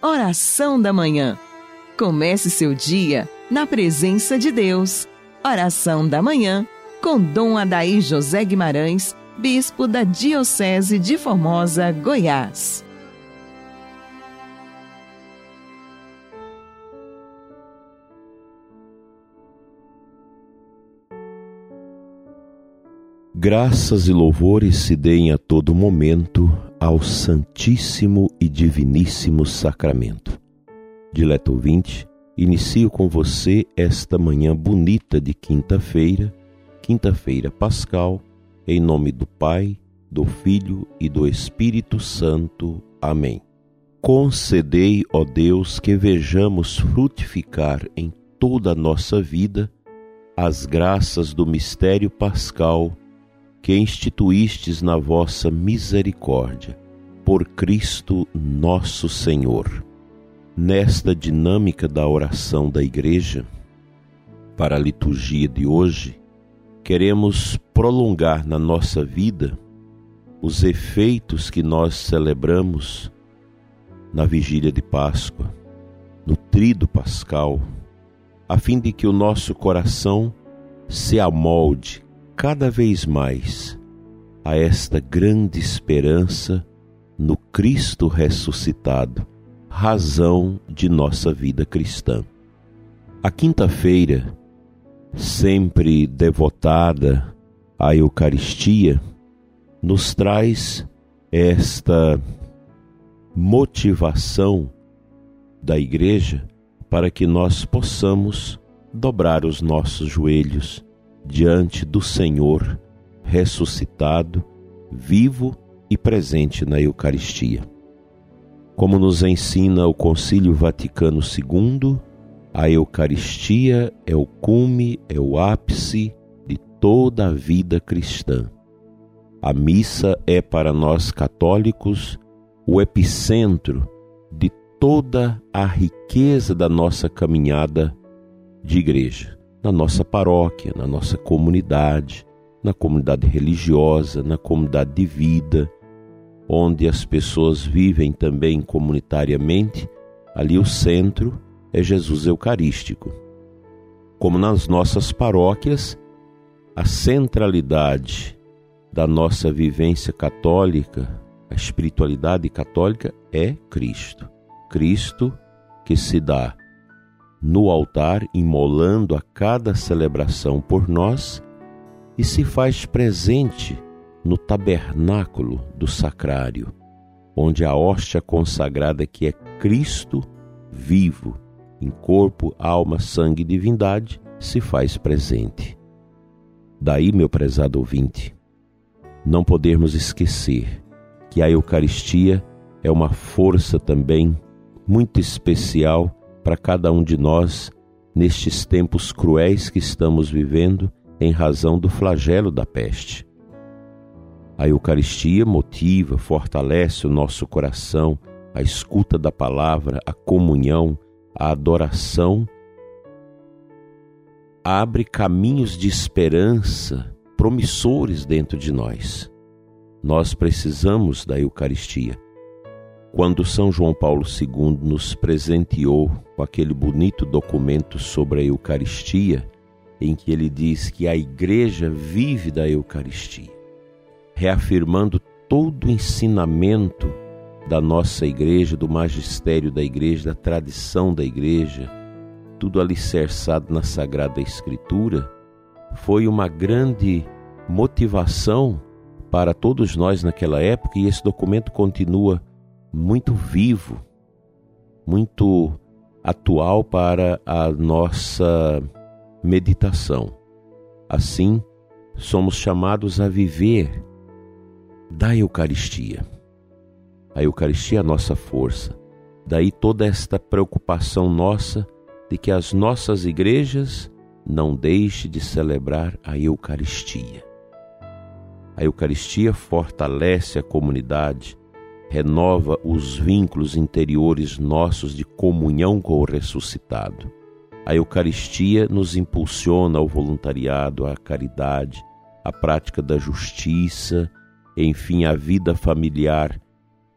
Oração da Manhã. Comece seu dia na presença de Deus. Oração da Manhã com Dom Adaí José Guimarães, Bispo da Diocese de Formosa, Goiás. Graças e louvores se deem a todo momento ao Santíssimo e Diviníssimo Sacramento. Dileto ouvinte, inicio com você esta manhã bonita de quinta-feira, quinta-feira pascal, em nome do Pai, do Filho e do Espírito Santo. Amém. Concedei, ó Deus, que vejamos frutificar em toda a nossa vida as graças do mistério pascal que instituístes na vossa misericórdia, por Cristo nosso Senhor. Nesta dinâmica da oração da Igreja, para a liturgia de hoje, queremos prolongar na nossa vida os efeitos que nós celebramos na vigília de Páscoa, no trido pascal, a fim de que o nosso coração se amolde cada vez mais a esta grande esperança no Cristo ressuscitado, razão de nossa vida cristã. A quinta-feira, sempre devotada à Eucaristia, nos traz esta motivação da Igreja para que nós possamos dobrar os nossos joelhos diante do Senhor ressuscitado, vivo e presente na Eucaristia. Como nos ensina o Concílio Vaticano II, a Eucaristia é o cume, é o ápice de toda a vida cristã. A missa é para nós católicos o epicentro de toda a riqueza da nossa caminhada de igreja na nossa paróquia, na nossa comunidade, na comunidade religiosa, na comunidade de vida, onde as pessoas vivem também comunitariamente, ali o centro é Jesus Eucarístico. Como nas nossas paróquias, a centralidade da nossa vivência católica, a espiritualidade católica é Cristo. Cristo que se dá no altar, imolando a cada celebração por nós, e se faz presente no tabernáculo do sacrário, onde a hóstia consagrada que é Cristo vivo, em corpo, alma, sangue e divindade, se faz presente. Daí, meu prezado ouvinte, não podemos esquecer que a Eucaristia é uma força também muito especial para cada um de nós nestes tempos cruéis que estamos vivendo em razão do flagelo da peste. A Eucaristia motiva, fortalece o nosso coração, a escuta da palavra, a comunhão, a adoração, abre caminhos de esperança promissores dentro de nós. Nós precisamos da Eucaristia quando São João Paulo II nos presenteou com aquele bonito documento sobre a Eucaristia, em que ele diz que a Igreja vive da Eucaristia, reafirmando todo o ensinamento da nossa Igreja, do magistério da Igreja, da tradição da Igreja, tudo alicerçado na Sagrada Escritura, foi uma grande motivação para todos nós naquela época e esse documento continua muito vivo, muito atual para a nossa meditação. Assim, somos chamados a viver da Eucaristia. A Eucaristia é a nossa força. Daí toda esta preocupação nossa de que as nossas igrejas não deixem de celebrar a Eucaristia. A Eucaristia fortalece a comunidade, renova os vínculos interiores nossos de comunhão com o ressuscitado. A Eucaristia nos impulsiona ao voluntariado, à caridade, à prática da justiça, enfim, à vida familiar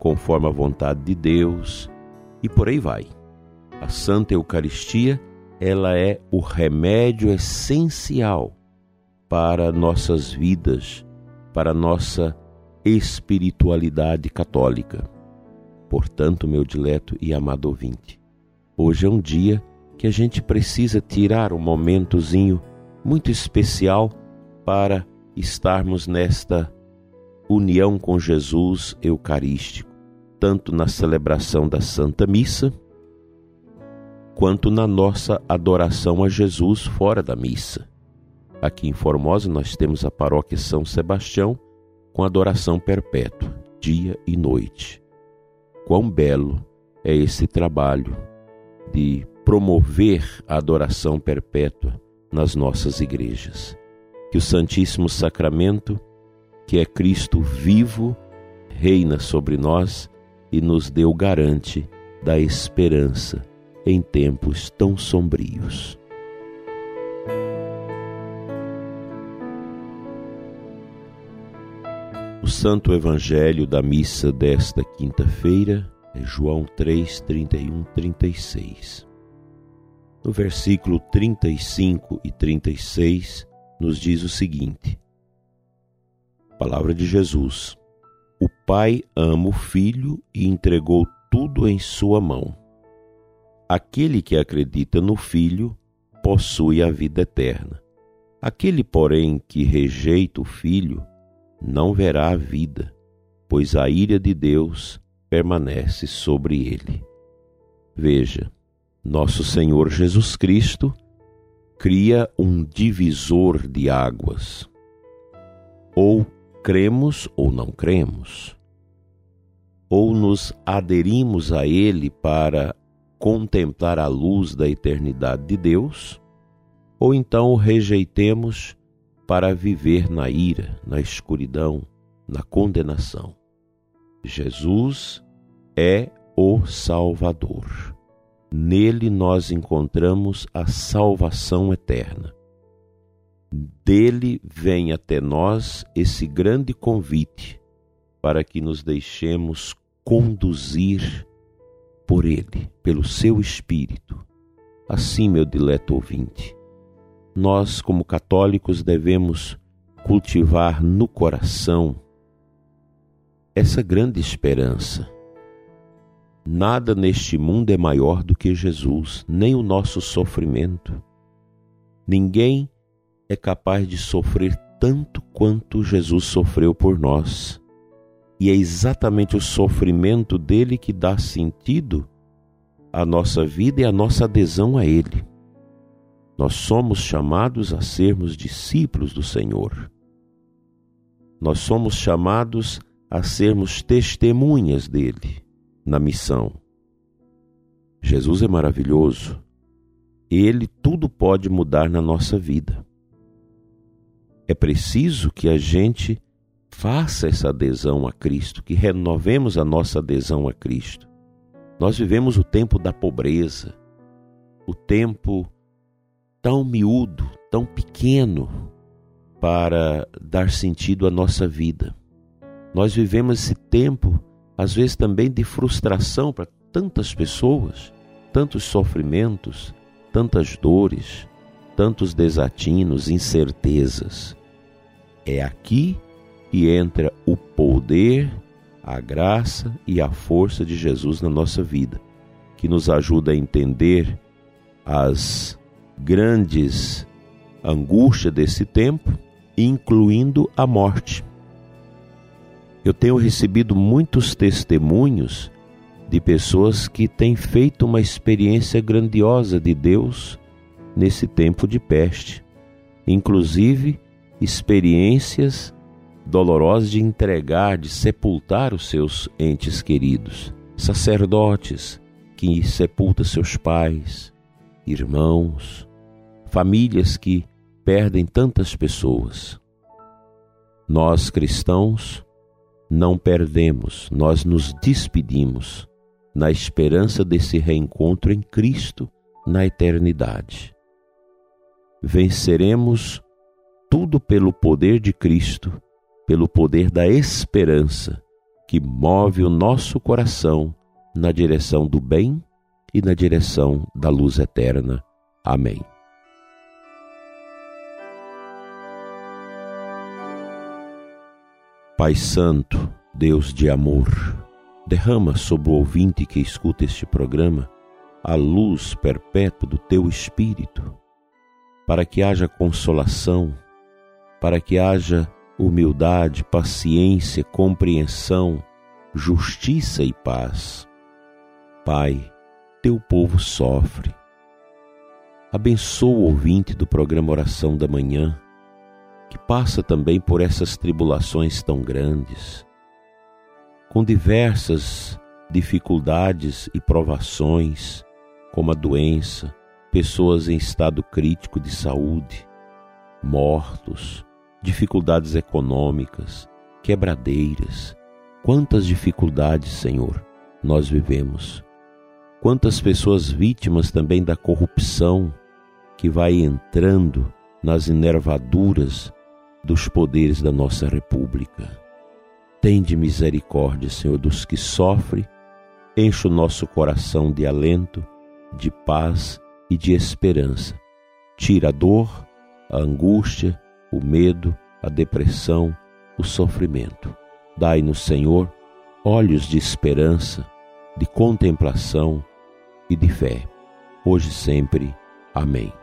conforme a vontade de Deus, e por aí vai. A Santa Eucaristia, ela é o remédio essencial para nossas vidas, para nossa espiritualidade católica. Portanto, meu dileto e amado ouvinte, hoje é um dia que a gente precisa tirar um momentozinho muito especial para estarmos nesta união com Jesus Eucarístico, tanto na celebração da Santa Missa, quanto na nossa adoração a Jesus fora da missa. Aqui em Formosa nós temos a paróquia São Sebastião com adoração perpétua, dia e noite. Quão belo é esse trabalho de promover a adoração perpétua nas nossas igrejas. Que o Santíssimo Sacramento, que é Cristo vivo, reina sobre nós e nos deu garante da esperança em tempos tão sombrios. Santo Evangelho da missa desta quinta-feira é João 3, 31, 36. No versículo 35 e 36, nos diz o seguinte: Palavra de Jesus. O Pai ama o Filho e entregou tudo em sua mão. Aquele que acredita no Filho possui a vida eterna. Aquele, porém, que rejeita o Filho não verá a vida, pois a ira de Deus permanece sobre ele. Veja, nosso Senhor Jesus Cristo cria um divisor de águas. Ou cremos ou não cremos. Ou nos aderimos a Ele para contemplar a luz da eternidade de Deus, ou então o rejeitemos para viver na ira, na escuridão, na condenação. Jesus é o Salvador. Nele nós encontramos a salvação eterna. Dele vem até nós esse grande convite para que nos deixemos conduzir por Ele, pelo seu Espírito. Assim, meu dileto ouvinte, nós, como católicos, devemos cultivar no coração essa grande esperança Nada neste mundo é maior do que Jesus, nem o nosso sofrimento. Ninguém é capaz de sofrer tanto quanto Jesus sofreu por nós. E é exatamente o sofrimento dele que dá sentido à nossa vida e à nossa adesão a ele. Nós somos chamados a sermos discípulos do Senhor. Nós somos chamados a sermos testemunhas dele na missão. Jesus é maravilhoso. Ele tudo pode mudar na nossa vida. É preciso que a gente faça essa adesão a Cristo, que renovemos a nossa adesão a Cristo. Nós vivemos o tempo da pobreza, o tempo tão miúdo, tão pequeno para dar sentido à nossa vida. Nós vivemos esse tempo às vezes também de frustração para tantas pessoas, tantos sofrimentos, tantas dores, tantos desatinos, incertezas. É aqui que entra o poder, a graça e a força de Jesus na nossa vida, que nos ajuda a entender as grandes angústias desse tempo, incluindo a morte. Eu tenho recebido muitos testemunhos de pessoas que têm feito uma experiência grandiosa de Deus nesse tempo de peste, inclusive experiências dolorosas de entregar, de sepultar os seus entes queridos, sacerdotes que sepultam seus pais, irmãos, famílias que perdem tantas pessoas. Nós cristãos não perdemos, nós nos despedimos na esperança desse reencontro em Cristo na eternidade. Venceremos tudo pelo poder de Cristo, pelo poder da esperança que move o nosso coração na direção do bem e na direção da luz eterna. Amém. Pai Santo, Deus de amor, derrama sobre o ouvinte que escuta este programa a luz perpétua do teu Espírito, para que haja consolação, para que haja humildade, paciência, compreensão, justiça e paz. Pai, teu povo sofre. Abençoa o ouvinte do programa Oração da Manhã, que passa também por essas tribulações tão grandes, com diversas dificuldades e provações, como a doença, pessoas em estado crítico de saúde, mortos, dificuldades econômicas, quebradeiras. Quantas dificuldades, Senhor, nós vivemos. Quantas pessoas vítimas também da corrupção que vai entrando nas enervaduras dos poderes da nossa República. Tende misericórdia, Senhor, dos que sofrem, enche o nosso coração de alento de paz e de esperança. Tira a dor, a angústia, o medo, a depressão, o sofrimento. Dai-nos, Senhor, olhos de esperança, de contemplação e de fé. Hoje e sempre. Amém.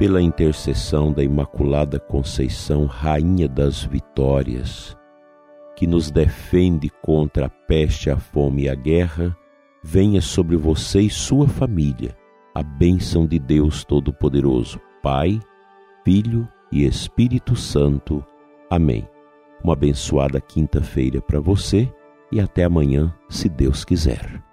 Pela intercessão da Imaculada Conceição, Rainha das Vitórias, que nos defende contra a peste, a fome e a guerra, venha sobre você e sua família a bênção de Deus Todo-Poderoso, Pai, Filho e Espírito Santo. Amém. Uma abençoada quinta-feira para você e até amanhã, se Deus quiser.